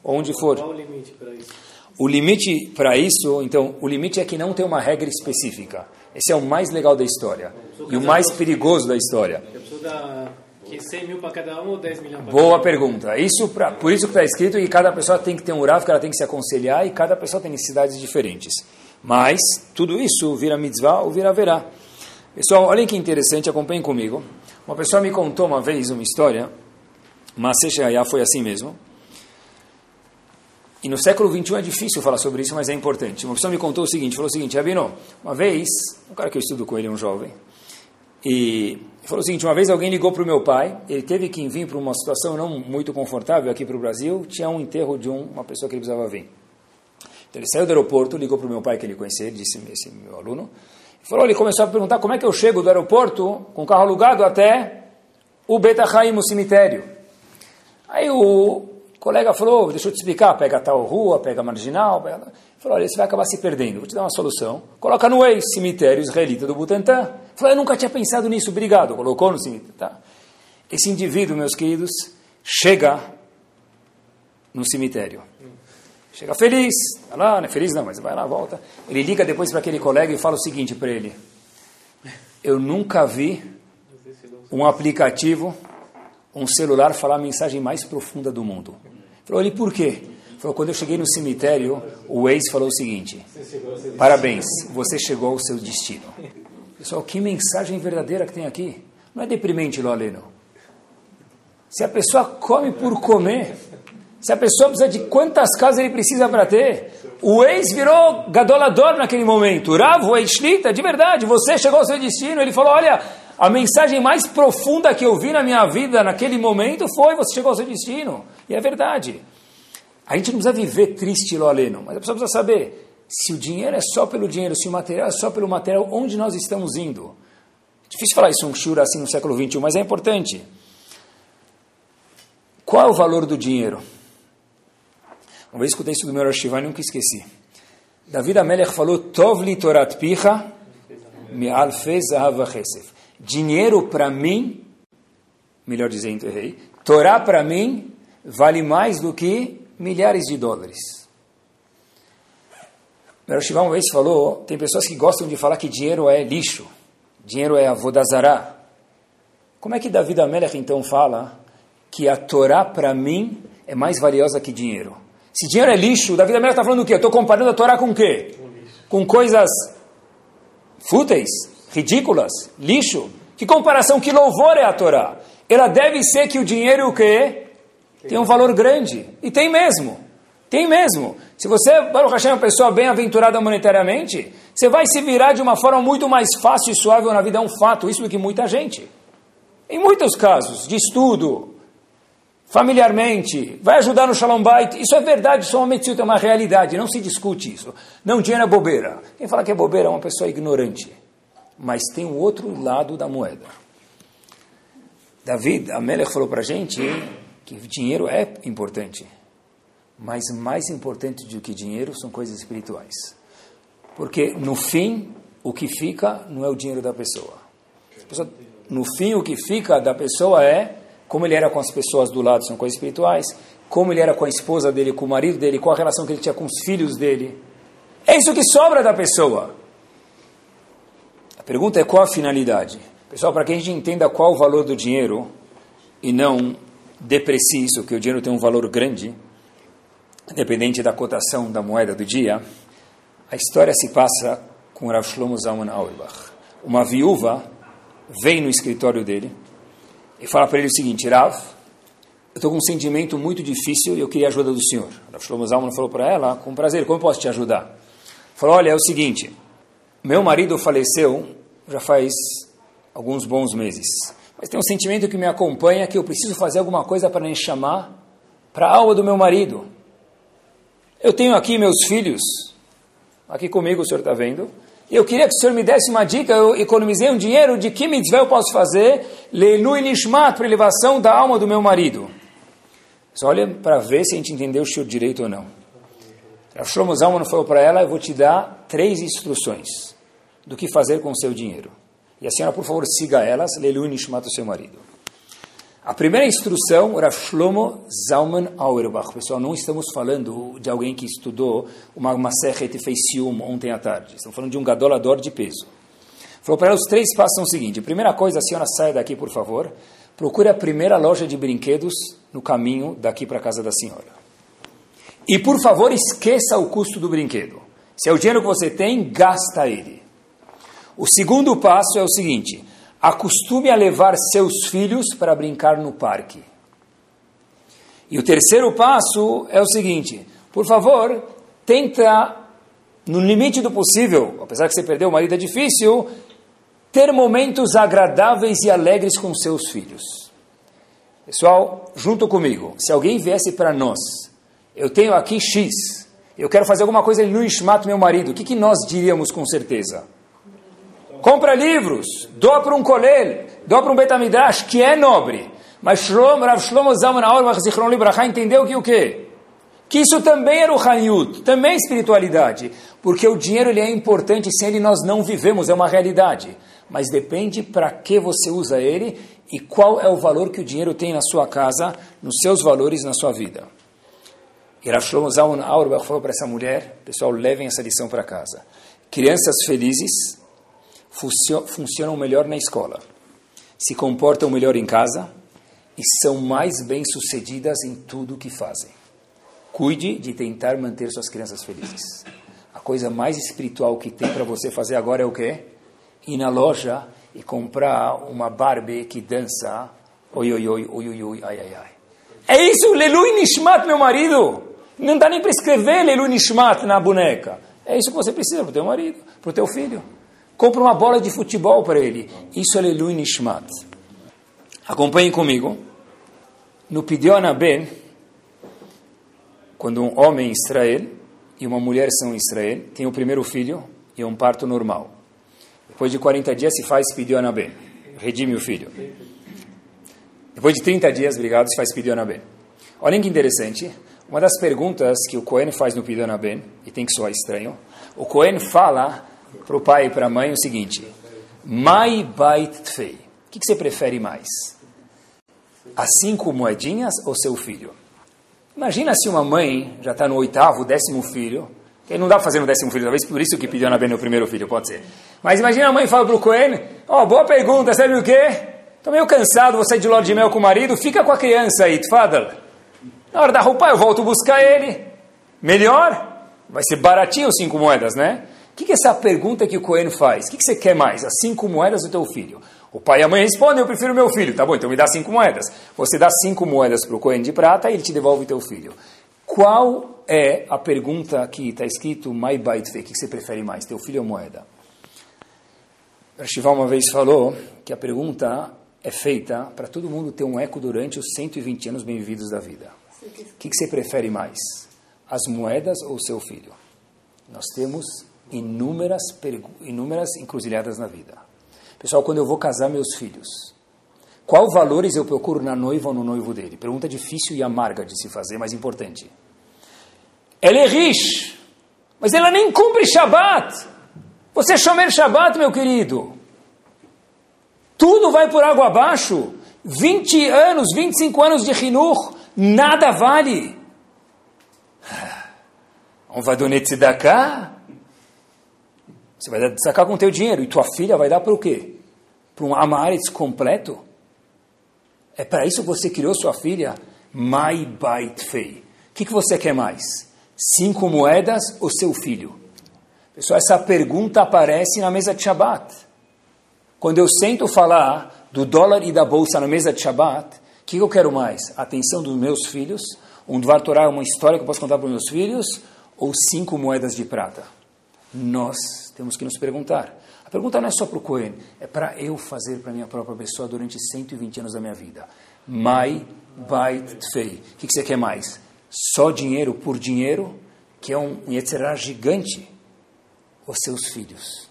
ou onde for. Qual o limite para isso? O limite para isso, então, o limite é que não tem uma regra específica. Esse é o mais legal da história e o mais perigoso da história. Dá 100 mil para cada um ou 10 milhões para Boa pergunta. Isso pra, por isso que está escrito que cada pessoa tem que ter um que ela tem que se aconselhar e cada pessoa tem necessidades diferentes. Mas tudo isso vira mitzvah ou vira verá. Pessoal, olhem que interessante, acompanhem comigo. Uma pessoa me contou uma vez uma história, mas foi assim mesmo. E no século XXI é difícil falar sobre isso, mas é importante. Uma pessoa me contou o seguinte, falou o seguinte, Rabino, uma vez, um cara que eu estudo com ele, um jovem, e falou o seguinte, uma vez alguém ligou para o meu pai, ele teve que vir para uma situação não muito confortável aqui para o Brasil, tinha um enterro de um, uma pessoa que ele precisava vir. Então ele saiu do aeroporto, ligou para o meu pai que ele conhecia, disse esse meu aluno, Falou, ele começou a perguntar como é que eu chego do aeroporto com o carro alugado até o Betahaim, o cemitério. Aí o colega falou, deixa eu te explicar, pega tal rua, pega marginal, pega... falou, olha, você vai acabar se perdendo, vou te dar uma solução. Coloca no ex cemitério israelita do Butantã. Falou, eu nunca tinha pensado nisso, obrigado. Colocou no cemitério. Tá? Esse indivíduo, meus queridos, chega no cemitério. Chega feliz, vai lá, não é feliz não, mas vai lá, volta. Ele liga depois para aquele colega e fala o seguinte para ele: Eu nunca vi um aplicativo, um celular falar a mensagem mais profunda do mundo. Falou ele, por quê? Falou, quando eu cheguei no cemitério, o ex falou o seguinte: Parabéns, você chegou ao seu destino. Pessoal, que mensagem verdadeira que tem aqui. Não é deprimente, Loleno. Se a pessoa come por comer, se a pessoa precisa de quantas casas ele precisa para ter, o ex virou gadolador naquele momento. Ravo, ex-lita, de verdade, você chegou ao seu destino. Ele falou: Olha, a mensagem mais profunda que eu vi na minha vida naquele momento foi: Você chegou ao seu destino. E é verdade. A gente não precisa viver triste, Loaleno, mas a pessoa precisa saber: Se o dinheiro é só pelo dinheiro, se o material é só pelo material, onde nós estamos indo? Difícil falar isso um shura assim no século XXI, mas é importante. Qual é o valor do dinheiro? Uma vez escutei isso do meu Rosh e nunca esqueci. David Amelech falou, Tov li torat picha zahav chesef. Dinheiro para mim, melhor dizendo, errei, Torá para mim vale mais do que milhares de dólares. Meu Rosh uma vez falou, tem pessoas que gostam de falar que dinheiro é lixo, dinheiro é avodazará. Como é que David Amelech então fala que a Torá para mim é mais valiosa que dinheiro? Se dinheiro é lixo, Davi Amelech está falando o quê? Eu estou comparando a Torá com o quê? Com coisas fúteis, ridículas, lixo. Que comparação, que louvor é a Torá? Ela deve ser que o dinheiro o quê? Tem um valor grande. E tem mesmo. Tem mesmo. Se você, Baruch Hashem, é uma pessoa bem aventurada monetariamente, você vai se virar de uma forma muito mais fácil e suave na vida. É um fato. Isso do que muita gente. Em muitos casos, de estudo, familiarmente, vai ajudar no Shalom Bait. Isso é verdade, isso é uma é uma realidade, não se discute isso. Não, dinheiro é bobeira. Quem fala que é bobeira é uma pessoa ignorante. Mas tem o outro lado da moeda. David, a Melech falou para a gente que dinheiro é importante. Mas mais importante do que dinheiro são coisas espirituais. Porque no fim, o que fica não é o dinheiro da pessoa. No fim, o que fica da pessoa é como ele era com as pessoas do lado, são coisas espirituais, como ele era com a esposa dele, com o marido dele, qual a relação que ele tinha com os filhos dele. É isso que sobra da pessoa. A pergunta é qual a finalidade. Pessoal, para que a gente entenda qual o valor do dinheiro e não deprecie isso, que o dinheiro tem um valor grande, independente da cotação da moeda do dia, a história se passa com Rav Shlomo Zalman Auerbach. Uma viúva vem no escritório dele e fala para ele o seguinte, Rav, eu estou com um sentimento muito difícil e eu queria a ajuda do senhor. Rav Shlomo Zalman falou para ela, com prazer, como posso te ajudar? Falou, olha, é o seguinte, meu marido faleceu já faz alguns bons meses, mas tem um sentimento que me acompanha que eu preciso fazer alguma coisa para me chamar para a alma do meu marido. Eu tenho aqui meus filhos, aqui comigo o senhor está vendo, eu queria que o senhor me desse uma dica, eu economizei um dinheiro, de que mitzvah eu posso fazer? Leilu nishmat, para elevação da alma do meu marido. Só olha para ver se a gente entendeu o senhor direito ou não. Rav Shlomo Zalman falou para ela, eu vou te dar três instruções do que fazer com o seu dinheiro. E a senhora, por favor, siga elas, Leilu nishmat, o seu marido. A primeira instrução, Rav Shlomo Zalman Auerbach. Pessoal, não estamos falando de alguém que estudou uma Masechet e fez Sium ontem à tarde. Estamos falando de um gadolador de peso. Falou para ela, os três passos são o seguinte. Primeira coisa, a senhora sai daqui, por favor. Procure a primeira loja de brinquedos no caminho daqui para a casa da senhora. E, por favor, esqueça o custo do brinquedo. Se é o dinheiro que você tem, gasta ele. O segundo passo é o seguinte acostume a levar seus filhos para brincar no parque. E o terceiro passo é o seguinte: por favor, tenta, no limite do possível, apesar que você perdeu o marido é difícil, ter momentos agradáveis e alegres com seus filhos. Pessoal, junto comigo, se alguém viesse para nós, eu tenho aqui X, eu quero fazer alguma coisa no Ishmat, meu marido, o que, que nós diríamos com certeza? Compra livros, doa para um colel, doa para um betamidrash, que é nobre. Mas Shlomo, Rav Shlomo Zalman Auerbach Zichron Libraha entendeu que o quê? Que isso também era o Hanyut, também é espiritualidade. Porque o dinheiro ele é importante, sem ele nós não vivemos, é uma realidade. Mas depende para que você usa ele e qual é o valor que o dinheiro tem na sua casa, nos seus valores, na sua vida. E Rav Shlomo Zalman Auerbach falou para essa mulher, pessoal, levem essa lição para casa. Crianças felizes funcionam melhor na escola, se comportam melhor em casa e são mais bem-sucedidas em tudo o que fazem. Cuide de tentar manter suas crianças felizes. A coisa mais espiritual que tem para você fazer agora é o quê? Ir na loja e comprar uma Barbie que dança oi, oi, oi, oi, oi, oi, ai, ai, ai. É isso, Lelu Nishmat, meu marido. Não dá nem para escrever Lelu Nishmat na boneca. É isso que você precisa para o teu marido, para o teu filho. Compra uma bola de futebol para ele. Isso é Leilu Nishmat. Acompanhem comigo. No Pidyon Ben, quando um homem em Israel e uma mulher são em Israel, tem o primeiro filho e é um parto normal. Depois de 40 dias se faz Pidyon Anabem, redime o filho. Depois de 30 dias, obrigado, se faz Pidyon Anabem. Olhem que interessante, uma das perguntas que o Cohen faz no Pidyon Anabem, e tem que soar estranho, o Cohen fala para o pai e para a mãe o seguinte, Mai Bait Tfei, o que, você prefere mais? As cinco moedinhas ou seu filho? Imagina se uma mãe já está no oitavo, décimo filho, que não dá para fazer no décimo filho, talvez por isso que pediu na no primeiro filho, pode ser. Mas imagina a mãe fala para o Cohen, ó, oh, boa pergunta, sabe o quê? Estou meio cansado, sair de lorde de mel com o marido, fica com a criança aí, tfadal. Na hora da roupa eu volto buscar ele. Melhor? Vai ser baratinho cinco moedas, né? O que, que é essa pergunta que o Cohen faz? O que, que você quer mais? As cinco moedas do teu filho? O pai e a mãe respondem, eu prefiro meu filho. Tá bom, então me dá cinco moedas. Você dá cinco moedas para o Cohen de prata e ele te devolve teu filho. Qual é a pergunta que está escrito, my bite o que você prefere mais, teu filho ou moeda? Shiva uma vez falou que a pergunta é feita para todo mundo ter um eco durante os 120 anos bem-vindos da vida. O que, que você prefere mais, as moedas ou o seu filho? Nós temos inúmeras, inúmeras encruzilhadas na vida. Pessoal, quando eu vou casar meus filhos, qual valores eu procuro na noiva ou no noivo dele? Pergunta difícil e amarga de se fazer, mas importante. Ela é riche, mas ela nem cumpre Shabat. Você é Shomer Shabat, meu querido. Tudo vai por água abaixo. 20 anos, 25 anos de Hinur, nada vale. Um vadonete da cá? Você vai sacar com o teu dinheiro. E tua filha vai dar para o quê? Para um Amaretz completo? É para isso que você criou sua filha? My Bait Fei. O que, que você quer mais? Cinco moedas ou seu filho? Pessoal, essa pergunta aparece na mesa de Shabbat. Quando eu sento falar do dólar e da bolsa na mesa de Shabbat, o que, que eu quero mais? A atenção dos meus filhos? Um Dvar Torah uma história que eu posso contar para os meus filhos? Ou cinco moedas de prata? Nós temos que nos perguntar. A pergunta não é só para o Cohen, é para eu fazer para minha própria pessoa durante 120 anos da minha vida. Mai Bait Tfei. O que você quer mais? Só dinheiro por dinheiro, que é um Yetzirah gigante, os seus filhos?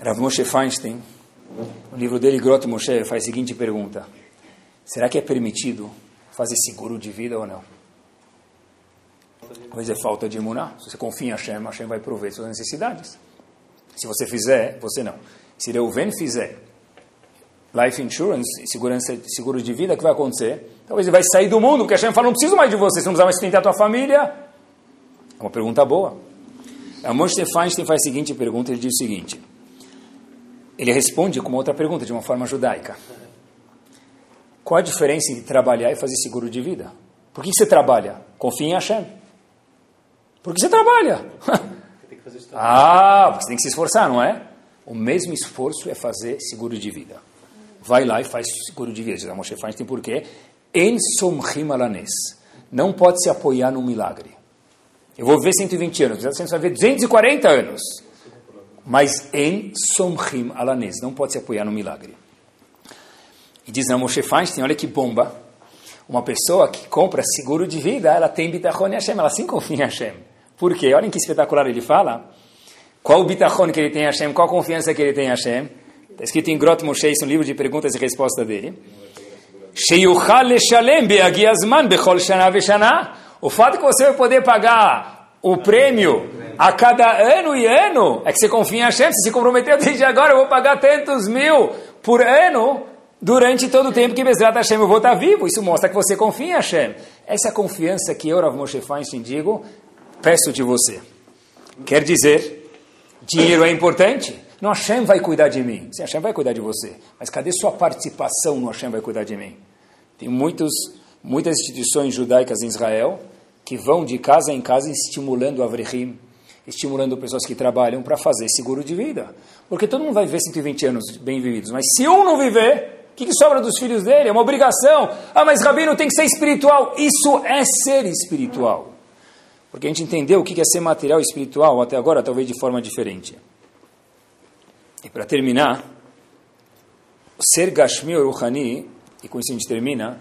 Rav Moshe Feinstein, no livro dele, Grot Moshe, faz a seguinte pergunta. Será que é permitido fazer seguro de vida ou não? Talvez é falta de imunar. Se você confia em Hashem, Hashem vai prover suas necessidades. Se você fizer, você não. Se Reuven fizer life insurance, segurança, seguro de vida, o que vai acontecer? Talvez ele vai sair do mundo, porque Hashem fala, não preciso mais de você, você não precisa mais sustentar a tua família. É uma pergunta boa. A Moshe Feinstein faz a seguinte pergunta, ele diz o seguinte, ele responde com uma outra pergunta, de uma forma judaica. Qual a diferença entre trabalhar e fazer seguro de vida? Por que você trabalha? Confia em Hashem. Por que você trabalha? (laughs) ah, você tem que se esforçar, não é? O mesmo esforço é fazer seguro de vida. Vai lá e faz seguro de vida. Diz a Moshe Feinstein por quê? En somchim alanes. Não pode se apoiar num milagre. Eu vou ver 120 anos, você vai ver 240 anos. Mas em somchim alanes. Não pode se apoiar num milagre. E diz a Moshe Feinstein, olha que bomba. Uma pessoa que compra seguro de vida, ela tem bitachon em Hashem, ela sim confia em Hashem. Por quê? Olhem que espetacular ele fala. Qual o bitachon que ele tem em Hashem, qual a confiança que ele tem em Hashem. Está escrito em Grot Moshe, isso é um livro de perguntas e respostas dele. O fato que você vai poder pagar o prêmio a cada ano e ano é que você confia em Hashem. Você se comprometeu desde agora, eu vou pagar tantos mil por ano durante todo o tempo que Bezrat Hashem eu vou estar vivo. Isso mostra que você confia em Hashem. Essa confiança que eu, Rav Moshe Feinstein, digo, peço de você. Quer dizer, dinheiro é importante? Não, Hashem vai cuidar de mim. Sim, Hashem vai cuidar de você. Mas cadê sua participação no Hashem vai cuidar de mim? Tem muitos, muitas instituições judaicas em Israel que vão de casa em casa estimulando a Avrehim, estimulando pessoas que trabalham para fazer seguro de vida. Porque todo mundo vai viver 120 anos bem vividos. Mas se um não viver, o que, que sobra dos filhos dele? É uma obrigação. Ah, mas Rabino tem que ser espiritual. Isso é ser espiritual. Porque a gente entendeu o que é ser material e espiritual até agora, talvez de forma diferente. E para terminar, ser Gashmi ou Ruhani, e com isso a gente termina,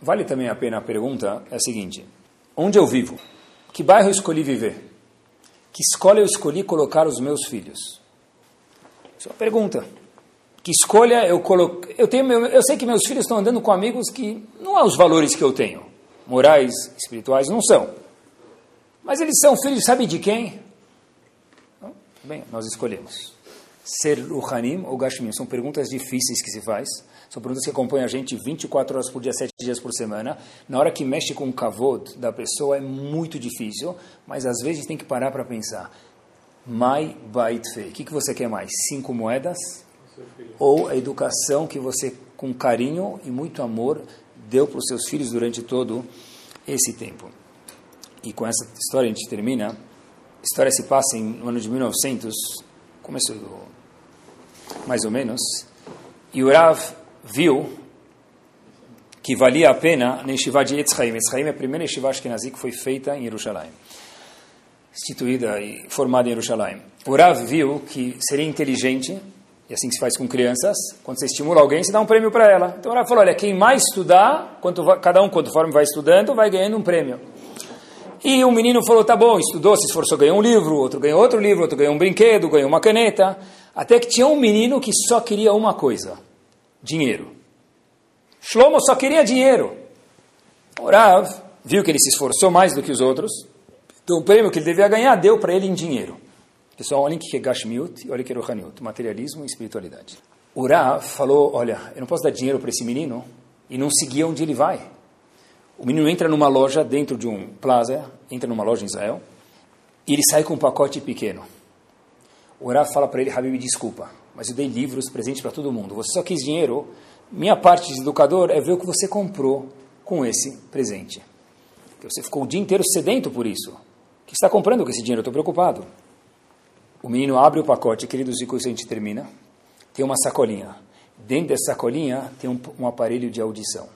vale também a pena a pergunta, é a seguinte, onde eu vivo? Que bairro eu escolhi viver? Que escola eu escolhi colocar os meus filhos? Isso é uma pergunta. Que escolha eu coloquei? Eu, tenho meu, eu sei que meus filhos estão andando com amigos que não há os valores que eu tenho. Morais, espirituais, não são. Mas eles são filhos, sabe de quem? Bem, nós escolhemos. Ser Ruhanim ou Gashmim são perguntas difíceis que se faz. São perguntas que acompanham a gente 24 horas por dia, 7 dias por semana. Na hora que mexe com o kavod da pessoa é muito difícil, mas às vezes tem que parar para pensar. Mai bait fe. O que, que você quer mais? Cinco moedas? Ou a educação que você, com carinho e muito amor, deu para os seus filhos durante todo esse tempo. E com essa história a gente termina. A história se passa em, no ano de 1900, começo do, mais ou menos, e o Rav viu que valia a pena na Yeshiva de Etzchaim. Etzchaim é a primeira Yeshiva Ashkenazi que foi feita em Jerusalém, instituída e formada em Jerusalém. O Rav viu que seria inteligente, e assim que se faz com crianças, quando você estimula alguém, você dá um prêmio para ela. Então o Rav falou, olha, quem mais estudar, quanto, cada um conforme vai estudando, vai ganhando um prêmio. E o menino falou, tá bom, estudou, se esforçou, ganhou um livro, outro ganhou outro livro, outro ganhou um brinquedo, ganhou uma caneta. Até que tinha um menino que só queria uma coisa, dinheiro. Shlomo só queria dinheiro. O Rav viu que ele se esforçou mais do que os outros, então o prêmio que ele devia ganhar deu para ele em dinheiro. Pessoal, olhem que é Gashmiut e olhem que é Rohaniut, materialismo e espiritualidade. O Rav falou, olha, eu não posso dar dinheiro para esse menino e não seguir onde ele vai. O menino entra numa loja, dentro de um plaza, entra numa loja em Israel, e ele sai com um pacote pequeno. O Rav fala para ele, Habib, desculpa, mas eu dei livros, presentes para todo mundo. Você só quis dinheiro. Minha parte de educador é ver o que você comprou com esse presente. Você ficou o dia inteiro sedento por isso. O que está comprando com esse dinheiro? Eu estou preocupado. O menino abre o pacote, queridos, e com isso a gente termina. Tem uma sacolinha. Dentro dessa sacolinha tem um, um aparelho de audição.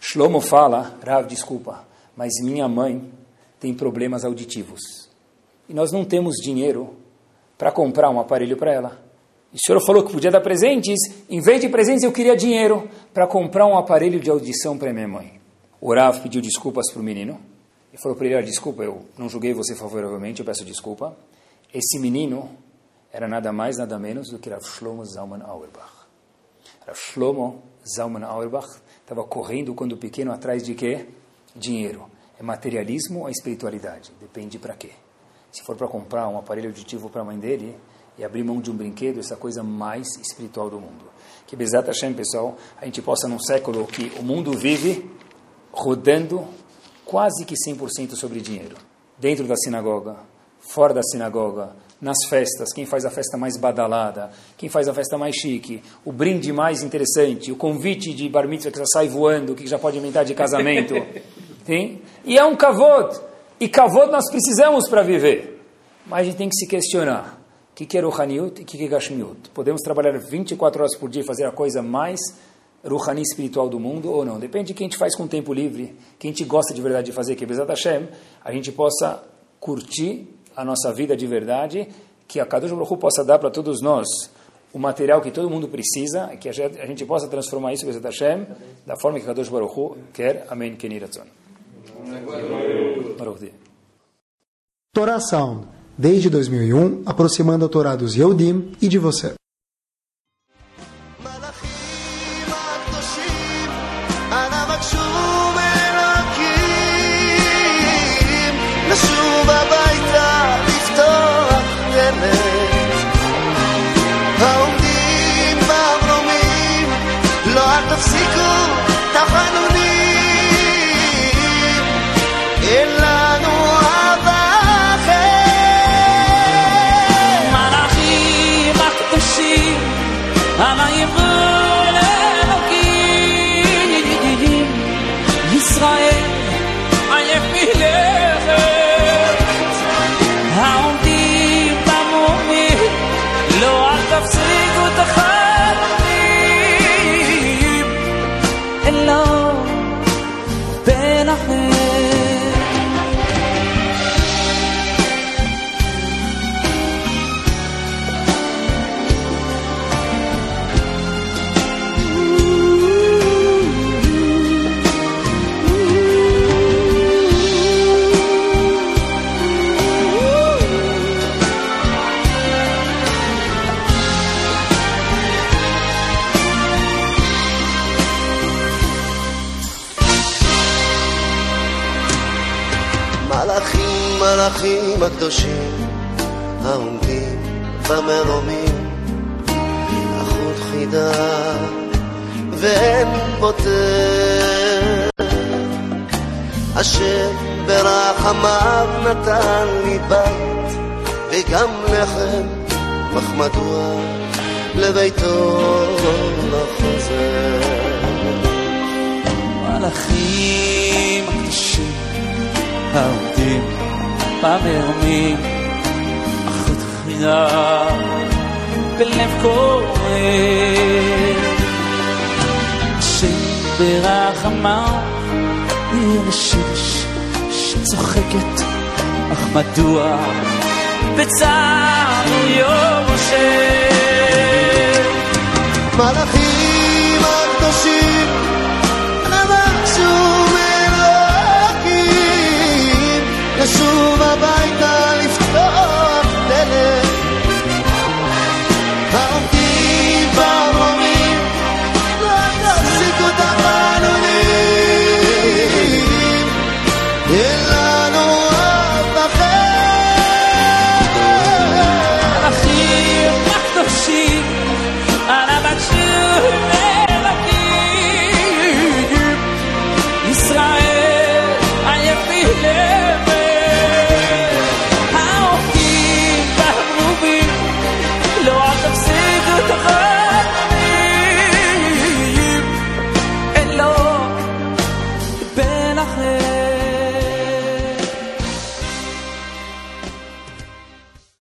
Shlomo fala, Rav, desculpa, mas minha mãe tem problemas auditivos. E nós não temos dinheiro para comprar um aparelho para ela. E o senhor falou que podia dar presentes, em vez de presentes eu queria dinheiro para comprar um aparelho de audição para minha mãe. O Rav pediu desculpas para o menino e falou para ele, desculpa, eu não julguei você favoravelmente, eu peço desculpa. Esse menino era nada mais, nada menos do que Rav Shlomo Zalman Auerbach. Rav Shlomo Zalman Auerbach estava correndo quando pequeno atrás de quê? Dinheiro. É materialismo ou espiritualidade? Depende para quê. Se for para comprar um aparelho auditivo para a mãe dele e abrir mão de um brinquedo, essa coisa mais espiritual do mundo. Que Bezat Hashem, pessoal, a gente possa num século que o mundo vive rodando quase que 100% sobre dinheiro. Dentro da sinagoga, fora da sinagoga, nas festas, quem faz a festa mais badalada, quem faz a festa mais chique, o brinde mais interessante, o convite de bar mitzvah que já sai voando, que já pode inventar de casamento. (laughs) Sim? E é um kavod. E kavod nós precisamos para viver. Mas a gente tem que se questionar. O que é Ruhaniut e o que é Gashmiut? Podemos trabalhar 24 horas por dia e fazer a coisa mais Ruhani espiritual do mundo ou não? Depende de quem a gente faz com o tempo livre, quem a gente gosta de verdade de fazer, que é Bezat Hashem, a gente possa curtir a nossa vida de verdade, que a Kadosh Baruch possa dar para todos nós o material que todo mundo precisa, que a gente possa transformar isso, Bezat Hashem, da forma que a Kadosh Baruch quer. Amém. Keniratzon. Torá Sound, desde 2001, aproximando a Torá dos Yehudim e de você. הקדושים העומדים במרומים החוט חידה ואין פותר אשר ברחמיו נתן לי בית וגם לחם אך מדוע לביתו לא חוזר? מלאכים הקדושים העומדים במרומים, אך התחילה בלב קורא. שברחמה ירשש שצוחקת, אך מדוע בצער לא יורשת? מלאכים הקדושים לשוב הביתה